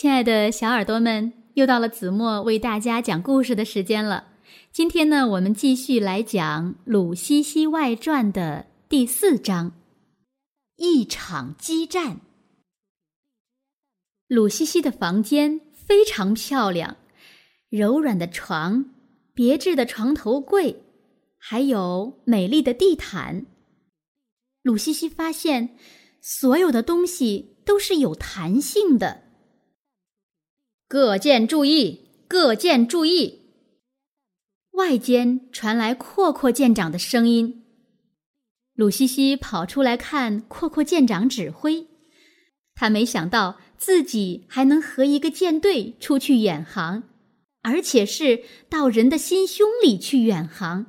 亲爱的小耳朵们，又到了子墨为大家讲故事的时间了。今天呢，我们继续来讲《鲁西西外传》的第四章——一场激战。鲁西西的房间非常漂亮，柔软的床、别致的床头柜，还有美丽的地毯。鲁西西发现，所有的东西都是有弹性的。各舰注意！各舰注意！外间传来阔阔舰长的声音。鲁西西跑出来看阔阔舰长指挥，他没想到自己还能和一个舰队出去远航，而且是到人的心胸里去远航。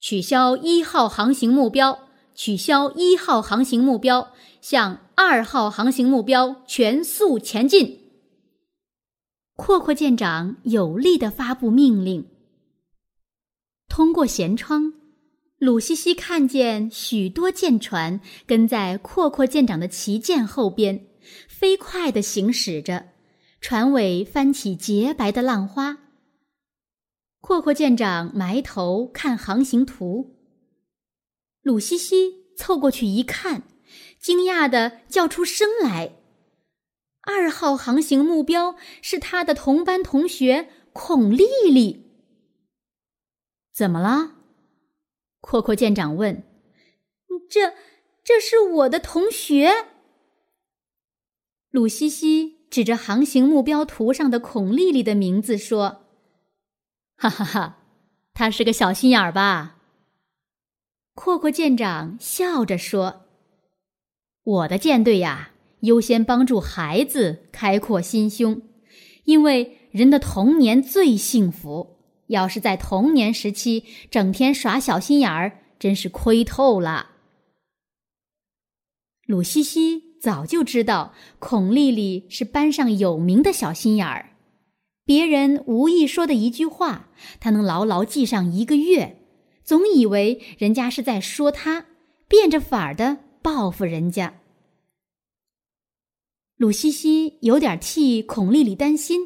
取消一号航行目标，取消一号航行目标，向二号航行目标全速前进。阔阔舰长有力的发布命令。通过舷窗，鲁西西看见许多舰船跟在阔阔舰长的旗舰后边，飞快的行驶着，船尾翻起洁白的浪花。阔阔舰长埋头看航行图，鲁西西凑过去一看，惊讶的叫出声来。二号航行目标是他的同班同学孔丽丽。怎么了？阔阔舰长问。这，这是我的同学。鲁西西指着航行目标图上的孔丽丽的名字说：“哈哈哈，她是个小心眼儿吧？”阔阔舰长笑着说：“我的舰队呀。”优先帮助孩子开阔心胸，因为人的童年最幸福。要是在童年时期整天耍小心眼儿，真是亏透了。鲁西西早就知道孔丽丽是班上有名的小心眼儿，别人无意说的一句话，她能牢牢记上一个月，总以为人家是在说她，变着法儿的报复人家。鲁西西有点替孔丽丽担心，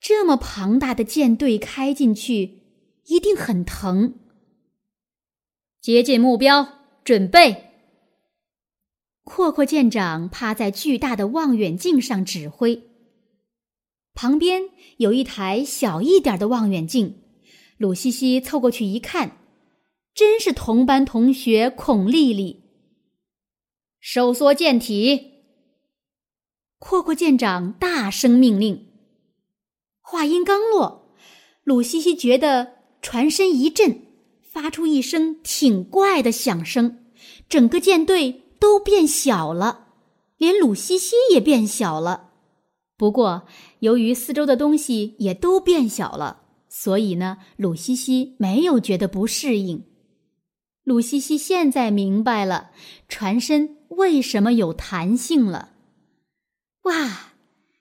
这么庞大的舰队开进去，一定很疼。接近目标，准备。阔阔舰长趴在巨大的望远镜上指挥，旁边有一台小一点的望远镜。鲁西西凑过去一看，真是同班同学孔丽丽。收缩舰体。阔阔舰长大声命令。话音刚落，鲁西西觉得船身一震，发出一声挺怪的响声，整个舰队都变小了，连鲁西西也变小了。不过，由于四周的东西也都变小了，所以呢，鲁西西没有觉得不适应。鲁西西现在明白了船身为什么有弹性了。哇，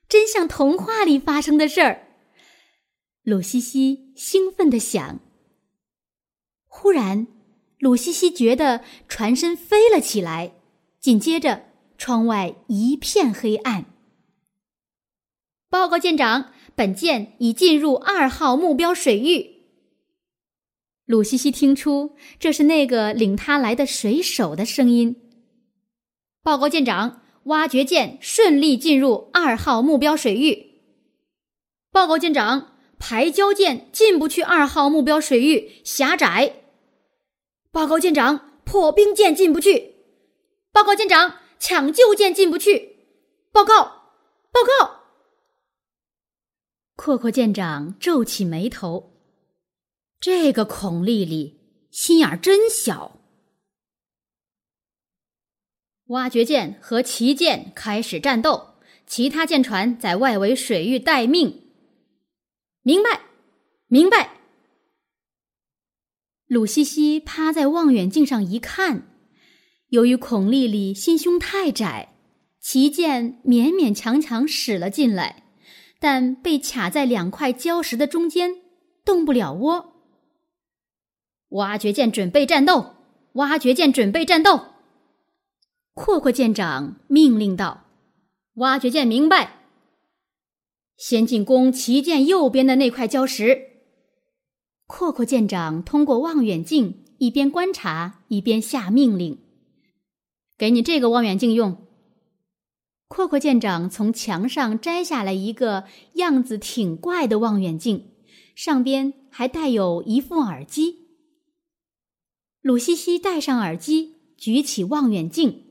真像童话里发生的事儿！鲁西西兴奋的想。忽然，鲁西西觉得船身飞了起来，紧接着窗外一片黑暗。报告舰长，本舰已进入二号目标水域。鲁西西听出这是那个领他来的水手的声音。报告舰长。挖掘舰顺利进入二号目标水域。报告舰长，排胶舰进不去二号目标水域，狭窄。报告舰长，破冰舰进不去。报告舰长，抢救舰进不去。报告，报告。阔阔舰长皱起眉头，这个孔丽丽心眼真小。挖掘舰和旗舰开始战斗，其他舰船在外围水域待命。明白，明白。鲁西西趴在望远镜上一看，由于孔丽丽心胸太窄，旗舰勉勉强强驶了进来，但被卡在两块礁石的中间，动不了窝。挖掘舰准备战斗，挖掘舰准备战斗。阔阔舰长命令道：“挖掘舰明白，先进攻旗舰右边的那块礁石。阔阔舰长通过望远镜一边观察一边下命令：“给你这个望远镜用。”阔阔舰长从墙上摘下来一个样子挺怪的望远镜，上边还带有一副耳机。鲁西西戴上耳机，举起望远镜，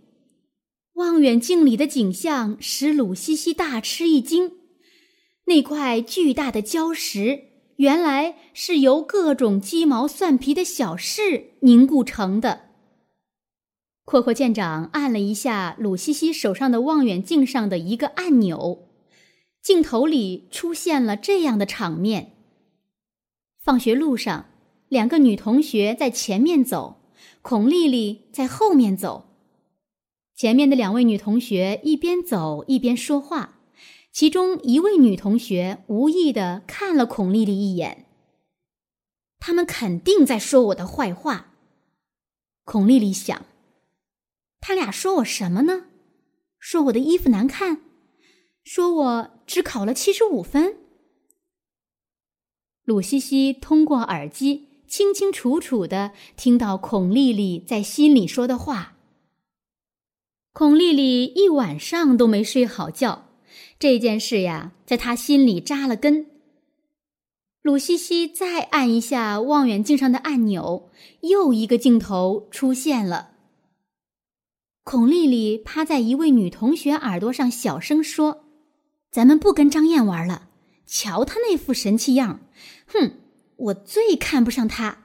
望远镜里的景象使鲁西西大吃一惊。那块巨大的礁石，原来是由各种鸡毛蒜皮的小事凝固成的。阔阔舰长按了一下鲁西西手上的望远镜上的一个按钮，镜头里出现了这样的场面：放学路上，两个女同学在前面走，孔丽丽在后面走。前面的两位女同学一边走一边说话，其中一位女同学无意的看了孔丽丽一眼。他们肯定在说我的坏话，孔丽丽想。他俩说我什么呢？说我的衣服难看，说我只考了七十五分。鲁西西通过耳机清清楚楚的听到孔丽丽在心里说的话。孔丽丽一晚上都没睡好觉，这件事呀，在她心里扎了根。鲁西西再按一下望远镜上的按钮，又一个镜头出现了。孔丽丽趴在一位女同学耳朵上，小声说：“咱们不跟张燕玩了。瞧她那副神气样，哼，我最看不上她。”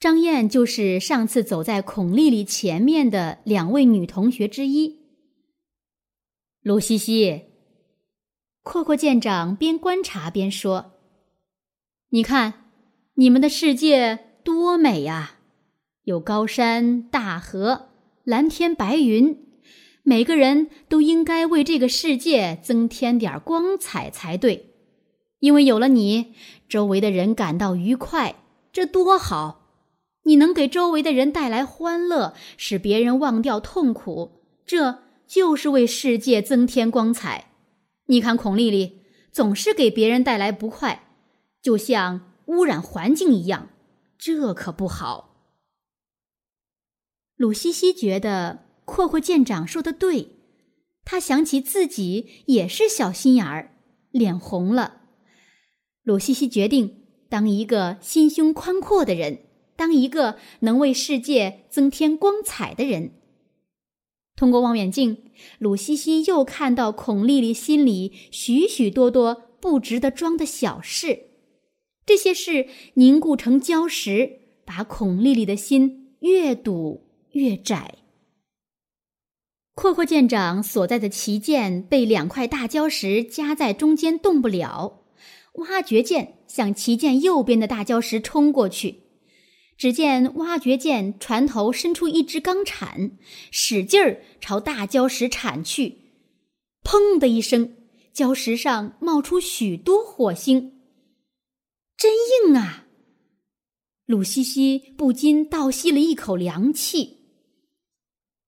张燕就是上次走在孔丽丽前面的两位女同学之一。鲁西西，阔阔舰长边观察边说：“你看，你们的世界多美呀，有高山大河。”蓝天白云，每个人都应该为这个世界增添点光彩才对。因为有了你，周围的人感到愉快，这多好！你能给周围的人带来欢乐，使别人忘掉痛苦，这就是为世界增添光彩。你看，孔丽丽总是给别人带来不快，就像污染环境一样，这可不好。鲁西西觉得阔阔舰长说的对，他想起自己也是小心眼儿，脸红了。鲁西西决定当一个心胸宽阔的人，当一个能为世界增添光彩的人。通过望远镜，鲁西西又看到孔丽丽心里许许多多不值得装的小事，这些事凝固成礁石，把孔丽丽的心越堵。越窄。阔阔舰长所在的旗舰被两块大礁石夹在中间，动不了。挖掘舰向旗舰右边的大礁石冲过去，只见挖掘舰船头伸出一只钢铲，使劲儿朝大礁石铲去。砰的一声，礁石上冒出许多火星，真硬啊！鲁西西不禁倒吸了一口凉气。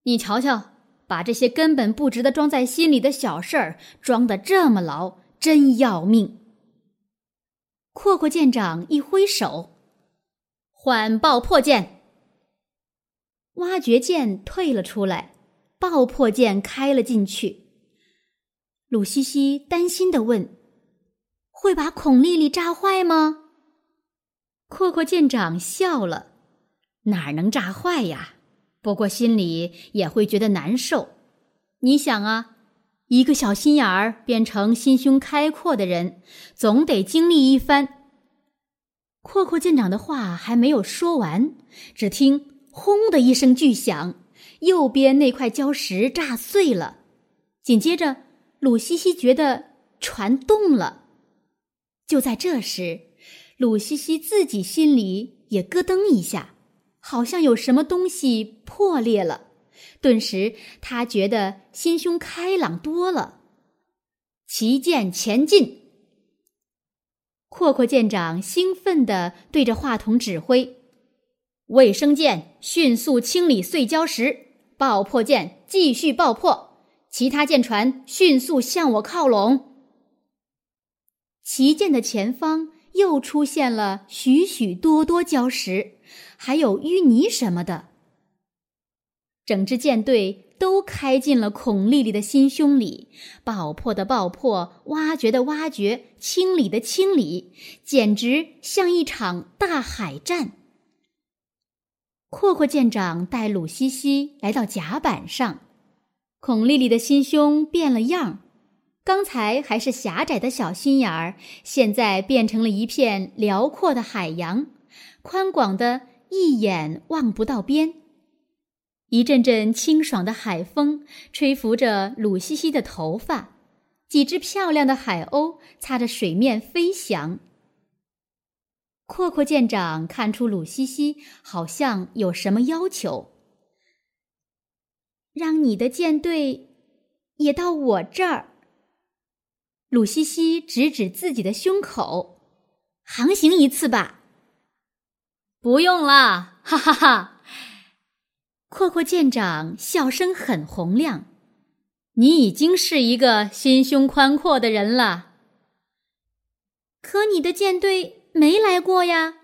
你瞧瞧，把这些根本不值得装在心里的小事儿装得这么牢，真要命！阔阔舰长一挥手，换爆破舰。挖掘舰退了出来，爆破舰开了进去。鲁西西担心的问：“会把孔丽丽炸坏吗？”阔阔舰长笑了：“哪能炸坏呀？”不过心里也会觉得难受。你想啊，一个小心眼儿变成心胸开阔的人，总得经历一番。阔阔舰长的话还没有说完，只听“轰”的一声巨响，右边那块礁石炸碎了。紧接着，鲁西西觉得船动了。就在这时，鲁西西自己心里也咯噔一下。好像有什么东西破裂了，顿时他觉得心胸开朗多了。旗舰前进！阔阔舰长兴奋地对着话筒指挥：“卫生舰迅速清理碎礁石，爆破舰继续爆破，其他舰船迅速向我靠拢。”旗舰的前方又出现了许许多多礁石，还有淤泥什么的。整支舰队都开进了孔丽丽的心胸里，爆破的爆破，挖掘的挖掘，清理的清理，简直像一场大海战。阔阔舰长带鲁西西来到甲板上，孔丽丽的心胸变了样，刚才还是狭窄的小心眼儿，现在变成了一片辽阔的海洋，宽广的一眼望不到边。一阵阵清爽的海风吹拂着鲁西西的头发，几只漂亮的海鸥擦着水面飞翔。阔阔舰长看出鲁西西好像有什么要求，让你的舰队也到我这儿。鲁西西指指自己的胸口，航行一次吧。不用了，哈哈哈。阔阔舰长笑声很洪亮，你已经是一个心胸宽阔的人了。可你的舰队没来过呀。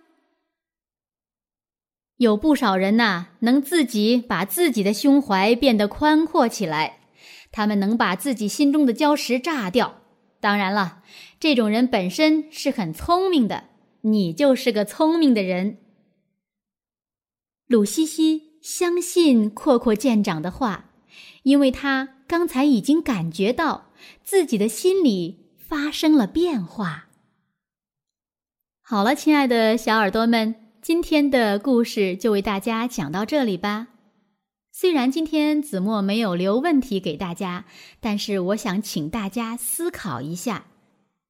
有不少人呐，能自己把自己的胸怀变得宽阔起来，他们能把自己心中的礁石炸掉。当然了，这种人本身是很聪明的，你就是个聪明的人。鲁西西。相信阔阔舰长的话，因为他刚才已经感觉到自己的心里发生了变化。好了，亲爱的小耳朵们，今天的故事就为大家讲到这里吧。虽然今天子墨没有留问题给大家，但是我想请大家思考一下：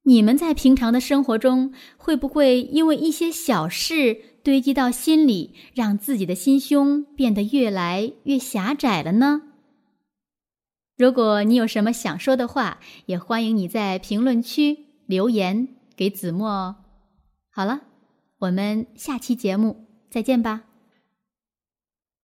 你们在平常的生活中，会不会因为一些小事？堆积到心里，让自己的心胸变得越来越狭窄了呢。如果你有什么想说的话，也欢迎你在评论区留言给子墨哦。好了，我们下期节目再见吧。